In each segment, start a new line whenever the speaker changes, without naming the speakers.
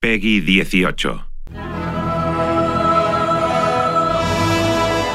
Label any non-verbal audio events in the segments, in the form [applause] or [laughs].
Peggy 18.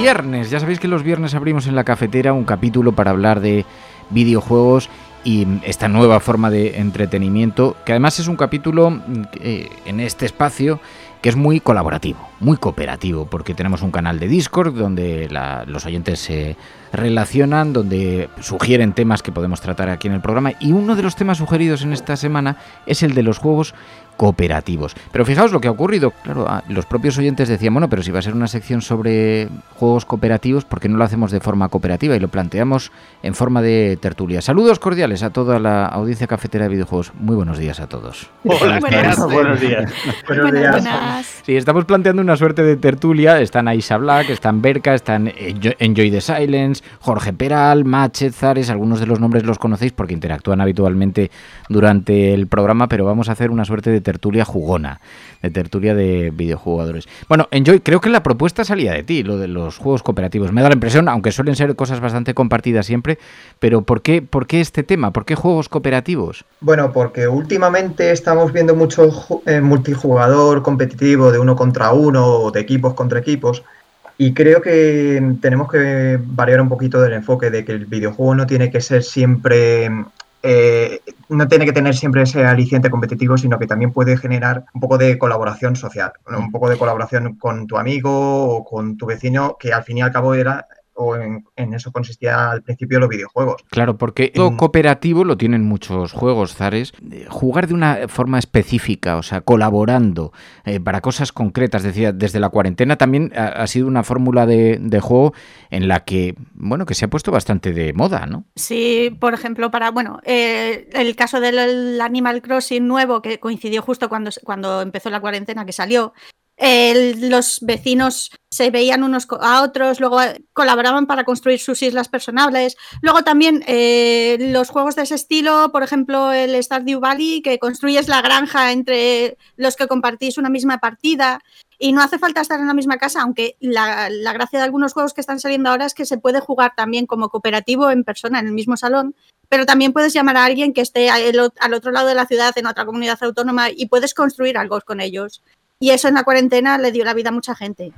Viernes, ya sabéis que los viernes abrimos en la cafetera un capítulo para hablar de videojuegos y esta nueva forma de entretenimiento, que además es un capítulo eh, en este espacio que es muy colaborativo, muy cooperativo, porque tenemos un canal de Discord donde los oyentes se relacionan, donde sugieren temas que podemos tratar aquí en el programa y uno de los temas sugeridos en esta semana es el de los juegos cooperativos. Pero fijaos lo que ha ocurrido. Claro, los propios oyentes decían, bueno, pero si va a ser una sección sobre juegos cooperativos, ¿por qué no lo hacemos de forma cooperativa? Y lo planteamos en forma de tertulia. Saludos cordiales a toda la audiencia cafetera de videojuegos. Muy buenos días a todos.
Hola, buenos días.
Buenos días.
Sí, estamos planteando una suerte de tertulia. Están Aisa Black, están Berka, están Enjoy the Silence, Jorge Peral, Machet, Zares. Algunos de los nombres los conocéis porque interactúan habitualmente durante el programa, pero vamos a hacer una suerte de tertulia jugona, de tertulia de videojugadores. Bueno, Enjoy, creo que la propuesta salía de ti, lo de los juegos cooperativos. Me da la impresión, aunque suelen ser cosas bastante compartidas siempre, pero ¿por qué, por qué este tema? ¿Por qué juegos cooperativos?
Bueno, porque últimamente estamos viendo mucho eh, multijugador competitivo de uno contra uno o de equipos contra equipos. Y creo que tenemos que variar un poquito del enfoque de que el videojuego no tiene que ser siempre eh, no tiene que tener siempre ese aliciente competitivo, sino que también puede generar un poco de colaboración social, un poco de colaboración con tu amigo o con tu vecino, que al fin y al cabo era o en, eso consistía al principio los videojuegos.
Claro, porque todo cooperativo lo tienen muchos juegos, Zares. Jugar de una forma específica, o sea, colaborando eh, para cosas concretas. Decía, desde la cuarentena también ha, sido una fórmula de, juego en la que, bueno, que se ha puesto bastante de moda, ¿no?
Sí, por ejemplo, para, bueno, eh, el caso del Animal Crossing nuevo, que coincidió justo cuando, cuando empezó la cuarentena, que salió, los vecinos se veían unos a otros, luego eh, colaboraban para construir sus islas personables. Luego también eh, los juegos de ese estilo, por ejemplo el Stardew Valley, que construyes la granja entre los que compartís una misma partida. Y no hace falta estar en la misma casa, aunque la, gracia de algunos juegos que están saliendo ahora es que se puede jugar también como cooperativo en persona, en el mismo salón, pero también puedes llamar a alguien que esté al otro lado de la ciudad, en otra comunidad autónoma, y puedes construir algo con ellos. Y eso en la cuarentena le dio la vida a mucha gente.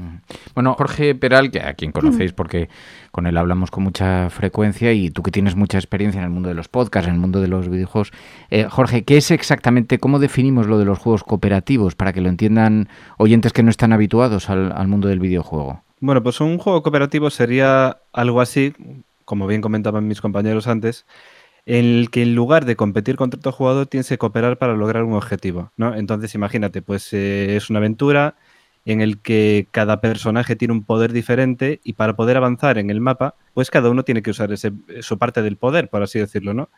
Bueno, Jorge Peral, que a quien conocéis porque con él hablamos con mucha frecuencia y tú que tienes mucha experiencia en el mundo de los podcasts, en el mundo de los videojuegos. Eh, Jorge, ¿qué es exactamente, cómo definimos lo de los juegos cooperativos para que lo entiendan oyentes que no están habituados al, al mundo del videojuego?
Bueno, pues un juego cooperativo sería algo así, como bien comentaban mis compañeros antes, en el que en lugar de competir contra otro jugador tienes que cooperar para lograr un objetivo, ¿no? Entonces imagínate, pues eh, es una aventura en el que cada personaje tiene un poder diferente y para poder avanzar en el mapa, pues cada uno tiene que usar ese, su parte del poder, por así decirlo, ¿no?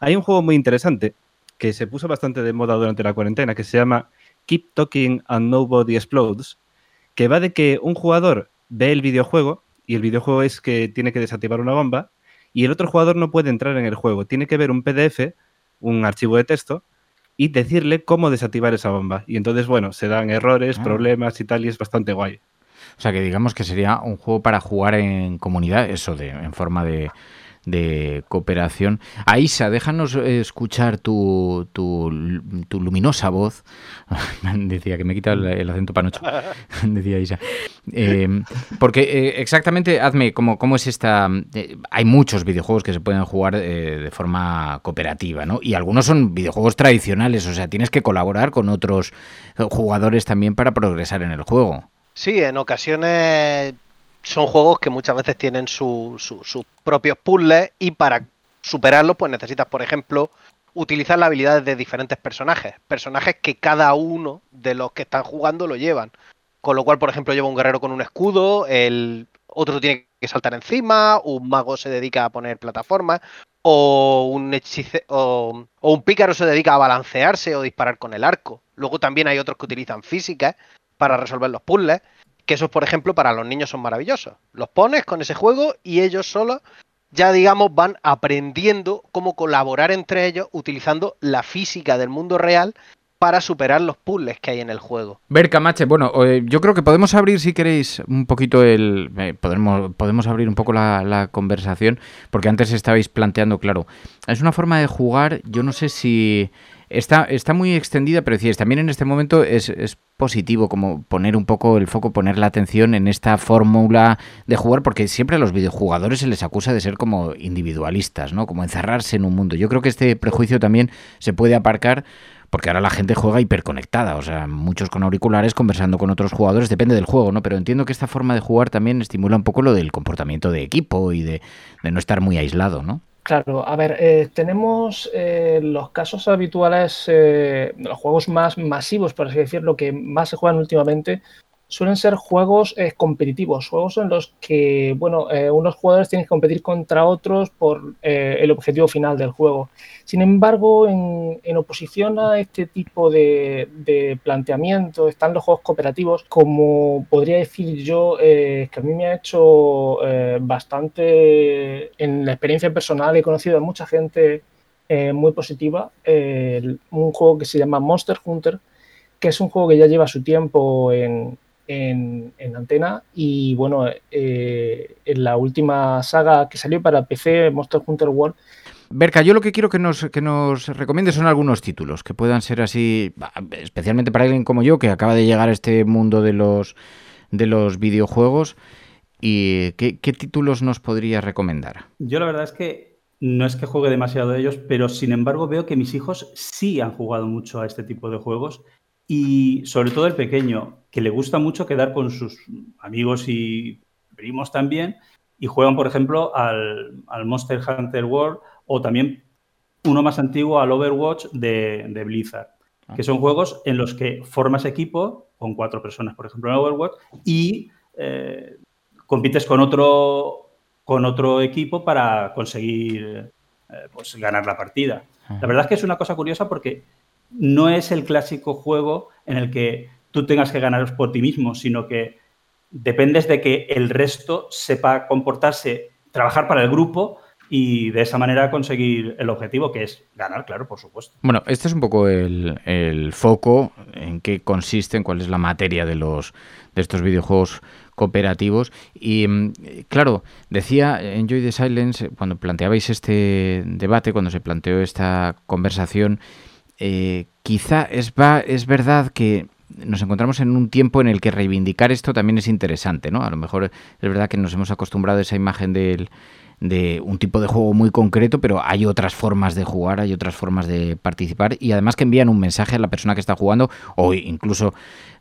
Hay un juego muy interesante que se puso bastante de moda durante la cuarentena que se llama Keep Talking and Nobody Explodes, que va de que un jugador ve el videojuego y el videojuego es que tiene que desactivar una bomba y el otro jugador no puede entrar en el juego. Tiene que ver un PDF, un archivo de texto, y decirle cómo desactivar esa bomba. Y entonces, bueno, se dan errores, ah. problemas y tal, y es bastante guay.
O sea que digamos que sería un juego para jugar en comunidad, eso de, en forma de, de cooperación. Aisa, déjanos escuchar tu, tu, tu luminosa voz. [laughs] Decía que me quita el, el acento panocho. [laughs] Decía Isa. Eh, porque eh, exactamente, hazme, ¿cómo, cómo es esta...? eh, hay muchos videojuegos que se pueden jugar eh, de forma cooperativa, ¿no? Y algunos son videojuegos tradicionales, o sea, tienes que colaborar con otros jugadores también para progresar en el juego.
Sí, en ocasiones son juegos que muchas veces tienen su- su- sus propios puzzles y para superarlos pues necesitas, por ejemplo, utilizar las habilidades de diferentes personajes. Personajes que cada uno de los que están jugando lo llevan. Con lo cual, por ejemplo, lleva un guerrero con un escudo, el otro tiene que saltar encima, un mago se dedica a poner plataformas, o un hechice- o, o un pícaro se dedica a balancearse o disparar con el arco. Luego también hay otros que utilizan físicas para resolver los puzzles, que esos, por ejemplo, para los niños son maravillosos. Los pones con ese juego y ellos solos ya digamos van aprendiendo cómo colaborar entre ellos utilizando la física del mundo real para superar los puzzles que hay en el juego.
Ver, Camache, bueno, eh, yo creo que podemos abrir, si queréis, un poquito el... eh, podemos, podemos abrir un poco la, conversación, porque antes estabais planteando, claro, es una forma de jugar, yo no sé si... Está, está muy extendida, pero decíais, también en este momento es, es positivo como poner un poco el foco, poner la atención en esta fórmula de jugar, porque siempre a los videojugadores se les acusa de ser como individualistas, ¿no? Como encerrarse en un mundo. Yo creo que este prejuicio también se puede aparcar porque ahora la gente juega hiperconectada, o sea, muchos con auriculares conversando con otros jugadores, depende del juego, ¿no? Pero entiendo que esta forma de jugar también estimula un poco lo del comportamiento de equipo y de, no estar muy aislado, ¿no?
Claro, a ver, eh, tenemos eh, los casos habituales, eh, los juegos más masivos, por así decirlo, que más se juegan últimamente, suelen ser juegos eh, competitivos, juegos en los que, bueno, eh, unos jugadores tienen que competir contra otros por eh, el objetivo final del juego. Sin embargo, en, oposición a este tipo de, de planteamiento están los juegos cooperativos, como podría decir yo, que a mí me ha hecho bastante, en la experiencia personal, he conocido a mucha gente muy positiva, un juego que se llama Monster Hunter, que es un juego que ya lleva su tiempo en, en- en antena y bueno, eh, en la última saga que salió para PC, Monster Hunter World,
Berka, yo lo que quiero que nos, que nos recomiende son algunos títulos que puedan ser así, especialmente para alguien como yo, que acaba de llegar a este mundo de los, de los videojuegos. ¿Y qué, qué títulos nos podría recomendar?
Yo la verdad es que no es que juegue demasiado de ellos, pero sin embargo veo que mis hijos sí han jugado mucho a este tipo de juegos y sobre todo el pequeño, que le gusta mucho quedar con sus amigos y primos también y juegan, por ejemplo, al, al Monster Hunter World o también uno más antiguo al Overwatch de, de Blizzard, que son juegos en los que formas equipo con cuatro personas, por ejemplo, en Overwatch, y eh, compites con otro, con otro equipo para conseguir eh, pues, ganar la partida. La verdad es que es una cosa curiosa porque no es el clásico juego en el que tú tengas que ganar por ti mismo, sino que dependes de que el resto sepa comportarse, trabajar para el grupo y de esa manera conseguir el objetivo, que es ganar, claro, por supuesto.
Bueno, este es un poco el, el foco en qué consiste, en cuál es la materia de los de estos videojuegos cooperativos. Y mm, claro, decía Enjoy the Silence, cuando planteabais este debate, cuando se planteó esta conversación, eh, quizá es, va, es verdad que nos encontramos en un tiempo en el que reivindicar esto también es interesante, ¿no? A lo mejor es verdad que nos hemos acostumbrado a esa imagen de un tipo de juego muy concreto, pero hay otras formas de jugar, hay otras formas de participar y además que envían un mensaje a la persona que está jugando o incluso,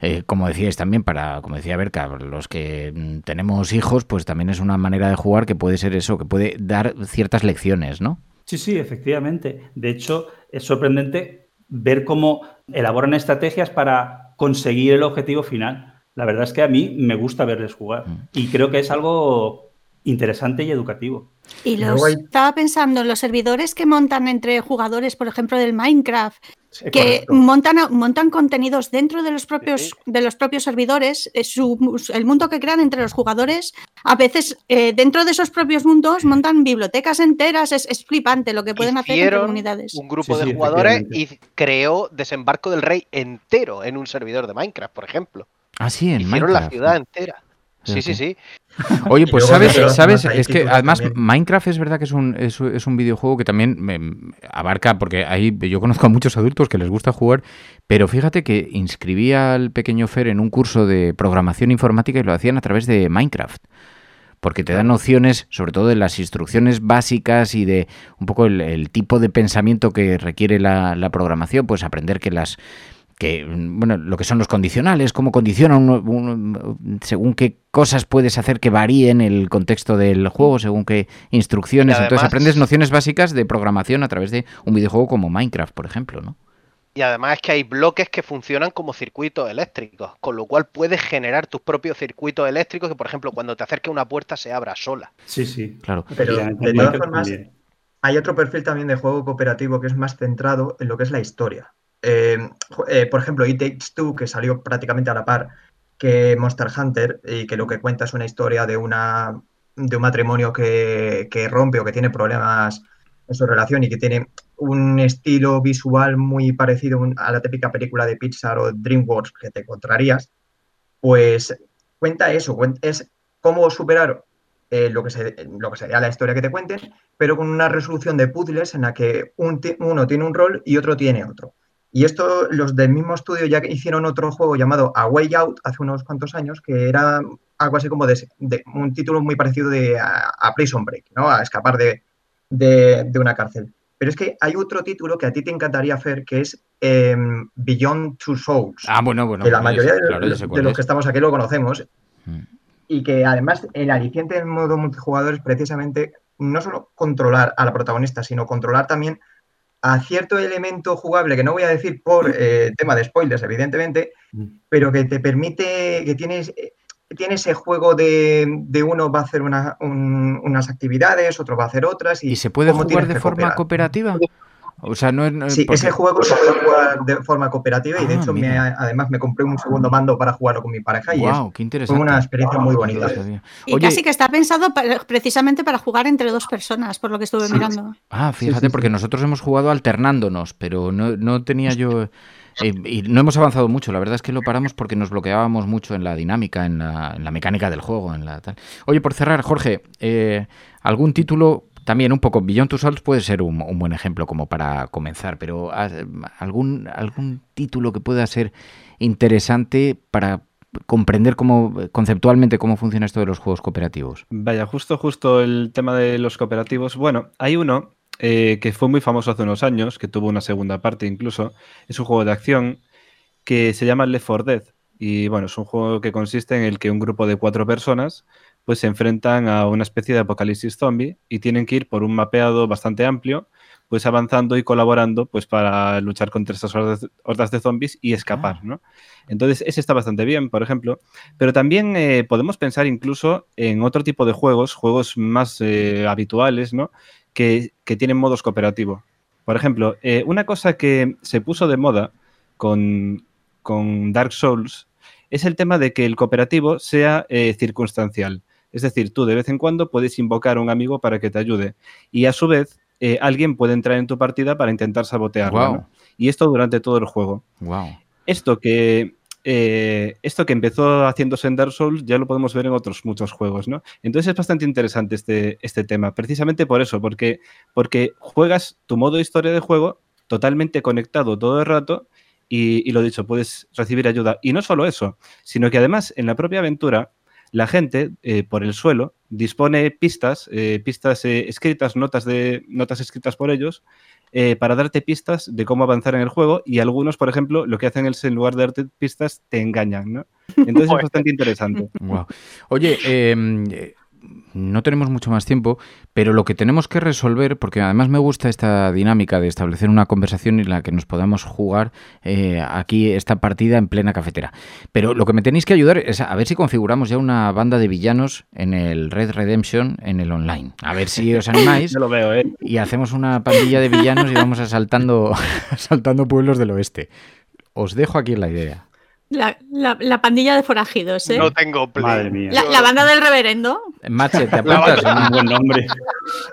eh, como decíais también, para, como decía Berka, los que mm, tenemos hijos, pues también es una manera de jugar que puede ser eso, que puede dar ciertas lecciones, ¿no?
Sí, sí, efectivamente. De hecho, es sorprendente ver cómo elaboran estrategias para conseguir el objetivo final. La verdad es que a mí me gusta verles jugar y creo que es algo interesante y educativo.
Y los,
hay-
estaba pensando en los servidores que montan entre jugadores, por ejemplo, del Minecraft,
Sí,
que
correcto.
montan, montan contenidos dentro de los propios, de los propios servidores, eh, su- el mundo que crean entre los jugadores, a veces eh, dentro de esos propios mundos montan bibliotecas enteras, es, es flipante lo que pueden hacer entre
Hicieron
comunidades.
un grupo
Sí,
de
sí,
jugadores y creó Desembarco del Rey entero en un servidor de Minecraft, por ejemplo.
Ah, sí, en
Hicieron la
Minecraft.
ciudad entera. Sí, sí, sí. [laughs]
Oye, pues sabes, sabes, es que además
también.
Minecraft es verdad que es un, es, es un videojuego que también me, abarca, porque ahí yo conozco a muchos adultos que les gusta jugar, pero fíjate que inscribí al pequeño Fer en un curso de programación informática y lo hacían a través de Minecraft. Porque te dan nociones, sobre todo de las instrucciones básicas y de un poco el, el tipo de pensamiento que requiere la, la programación, pues aprender que las que bueno lo que son los condicionales cómo condicionan un- un- según qué cosas puedes hacer que varíen el contexto del juego según qué instrucciones
además-
entonces aprendes nociones básicas de programación a través de un videojuego como Minecraft por ejemplo no
Y además es que hay bloques que funcionan como circuitos eléctricos, con lo cual puedes generar tus propios circuitos eléctricos que, por ejemplo, cuando te acerque una puerta se abra sola.
Sí, sí.
claro
Pero de todas formas, hay otro perfil también de juego cooperativo que es más centrado en lo que es la historia. Eh, eh, por ejemplo, It Takes Two, que salió prácticamente a la par que Monster Hunter y que lo que cuenta es una historia de, una, de un matrimonio que, que rompe o que tiene problemas en su relación y que tiene un estilo visual muy parecido a la típica película de Pixar o DreamWorks que te encontrarías, pues cuenta eso, es cómo superar eh, lo, que se, lo que sería la historia que te cuenten, pero con una resolución de puzzles en la que un uno tiene un rol y otro tiene otro. Y esto, los del mismo estudio ya hicieron otro juego llamado A Way Out hace unos cuantos años, que era algo así como de, de- un título muy parecido de, a, a Prison Break, ¿no? A escapar de, de- de una cárcel. Pero es que hay otro título que a ti te encantaría, Fer, que es em, Beyond Two Souls.
ah bueno bueno
que la
ya
mayoría de,
claro,
los que estamos aquí lo conocemos.
Mm.
Y que además el aliciente del modo multijugador es precisamente no solo controlar a la protagonista, sino controlar también a cierto elemento jugable, que no voy a decir por eh, tema de spoilers, evidentemente, pero que te permite, que tienes, eh, tiene ese juego de, de uno va a hacer una- un- unas actividades, otro va a hacer otras. ¿Y,
y se puede jugar
tienes
de forma cooperativa o sea no es no-
Sí,
porque-
ese juego se puede jugar de forma cooperativa y de
Ah,
hecho me además me compré un segundo mando para jugarlo con mi pareja y
Guau,
es
qué interesante.
una experiencia muy bonita.
Y
Oye,
casi que está pensado para- precisamente para jugar entre dos personas, por lo que estuve mirando.
Ah, fíjate,
sí,
porque nosotros hemos jugado alternándonos, pero no, no tenía yo... eh, y no hemos avanzado mucho, la verdad es que lo paramos porque nos bloqueábamos mucho en la dinámica, en la, en la mecánica del juego, en la tal. Oye, por cerrar, Jorge, eh, ¿algún título, también un poco, Beyond Two Souls puede ser un, buen ejemplo como para comenzar, pero ¿has- algún, algún título que pueda ser interesante para comprender cómo conceptualmente cómo funciona esto de los juegos cooperativos?
Vaya, justo, justo el tema de los cooperativos. Bueno, hay uno eh, que fue muy famoso hace unos años, que tuvo una segunda parte incluso. Es un juego de acción que se llama Left 4 Dead. Y bueno, es un juego que consiste en el que un grupo de cuatro personas pues se enfrentan a una especie de apocalipsis zombie y tienen que ir por un mapeado bastante amplio, pues avanzando y colaborando pues para luchar contra estas hordas, de zombies y escapar, ¿no? Entonces, ese está bastante bien, por ejemplo. Pero también eh, podemos pensar incluso en otro tipo de juegos, juegos más eh, habituales, ¿no? Que, que tienen modos cooperativos. Por ejemplo, eh, una cosa que se puso de moda con, con Dark Souls es el tema de que el cooperativo sea eh, circunstancial. Es decir, tú de vez en cuando puedes invocar a un amigo para que te ayude y a su vez eh, alguien puede entrar en tu partida para intentar sabotearla.
Guau.
¿no? Y esto durante todo el juego.
Wow.
Esto que, eh, esto que empezó haciéndose en Dark Souls ya lo podemos ver en otros muchos juegos, ¿no? Entonces es bastante interesante este, este tema, precisamente por eso, porque, porque juegas tu modo historia de juego totalmente conectado todo el rato y, y lo dicho, puedes recibir ayuda. Y no solo eso, sino que además en la propia aventura la gente eh, por el suelo dispone pistas, eh, pistas eh, escritas, notas, de, notas escritas por ellos, eh, para darte pistas de cómo avanzar en el juego y algunos, por ejemplo, lo que hacen es en lugar de darte pistas, te engañan, ¿no? [laughs] Entonces es bastante interesante.
Oye, eh, no tenemos mucho más tiempo, pero lo que tenemos que resolver, porque además me gusta esta dinámica de establecer una conversación en la que nos podamos jugar eh, aquí esta partida en plena cafetera. Pero lo que me tenéis que ayudar es a ver si configuramos ya una banda de villanos en el Red Redemption en el online. A ver si os animáis. [laughs]
Yo lo veo, ¿eh?
Y hacemos una pandilla de villanos y vamos asaltando, [laughs] asaltando pueblos del oeste. Os dejo aquí la idea.
La, la- la pandilla de forajidos, ¿eh?
No tengo play.
Madre mía.
La, la banda del reverendo.
Mache, ¿te apuntas?
Un buen nombre.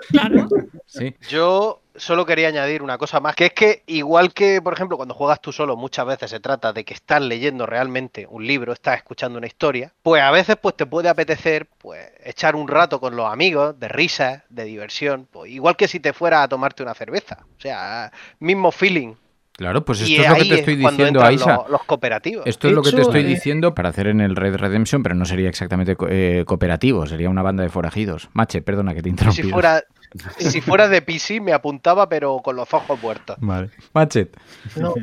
Claro.
Sí.
Yo solo quería añadir una cosa más, que es que igual que, por ejemplo, cuando juegas tú solo, muchas veces se trata de que estás leyendo realmente un libro, estás escuchando una historia, pues a veces pues te puede apetecer pues echar un rato con los amigos, de risas, de diversión, pues igual que si te fuera a tomarte una cerveza, o sea, mismo feeling.
Claro, pues esto
Y
es lo que te estoy
es
diciendo, Aisa.
los- los cooperativos.
Esto es lo que te estoy
eh,
diciendo para hacer en el Red Redemption, pero no sería exactamente co- eh, cooperativo, sería una banda de forajidos. Mache, perdona que te
Si fuera, [laughs] si fuera de PC me apuntaba, pero con los ojos muertos.
Vale. Machet.
No,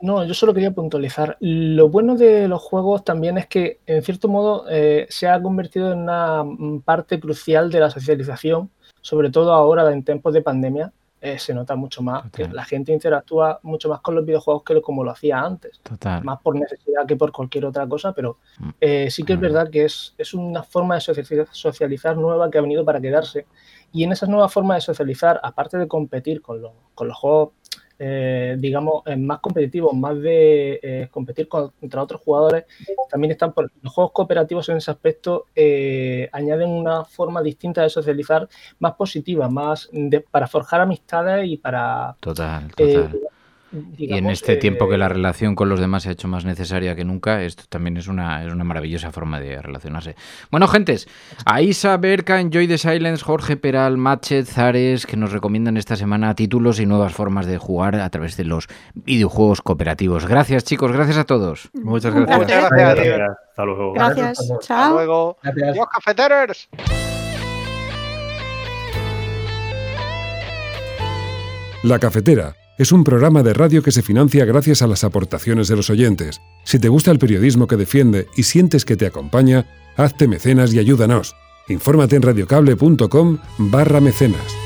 no, yo solo quería puntualizar. Lo bueno de los juegos también es que, en cierto modo, eh, se ha convertido en una mm, parte crucial de la socialización, sobre todo ahora en tiempos de pandemia. Eh, se nota mucho más que la gente interactúa mucho más con los videojuegos que como lo hacía antes.
Total.
Más por necesidad que por cualquier otra cosa, pero
Mm.
eh, sí que es verdad que es, es una forma de socializa- socializar nueva que ha venido para quedarse. Y en esas nuevas formas de socializar, aparte de competir con los, con los juegos, eh, digamos, más competitivos, más de eh, competir con- contra otros jugadores, también están por, los juegos cooperativos en ese aspecto, eh, añaden una forma distinta de socializar, más positiva, más de- para forjar amistades y para...
Total,
eh,
y en este tiempo que
eh,
la relación con los demás se ha hecho más necesaria que nunca, esto también es una, es una maravillosa forma de relacionarse. Bueno, gentes, Aisa, Berka, Enjoy the Silence, Jorge Peral, Machet, Zares, que nos recomiendan esta semana títulos y nuevas formas de jugar a través de los videojuegos cooperativos. Gracias, chicos, gracias a todos.
Muchas
gracias.
Muchas gracias, tío.
Hasta luego.
Gracias.
Hasta
Chao.
luego.
Gracias.
Adiós, cafeteros.
La Cafetera es un programa de radio que se financia gracias a las aportaciones de los oyentes. Si te gusta el periodismo que defiende y sientes que te acompaña, hazte mecenas y ayúdanos. Infórmate en radiocable.com barra mecenas.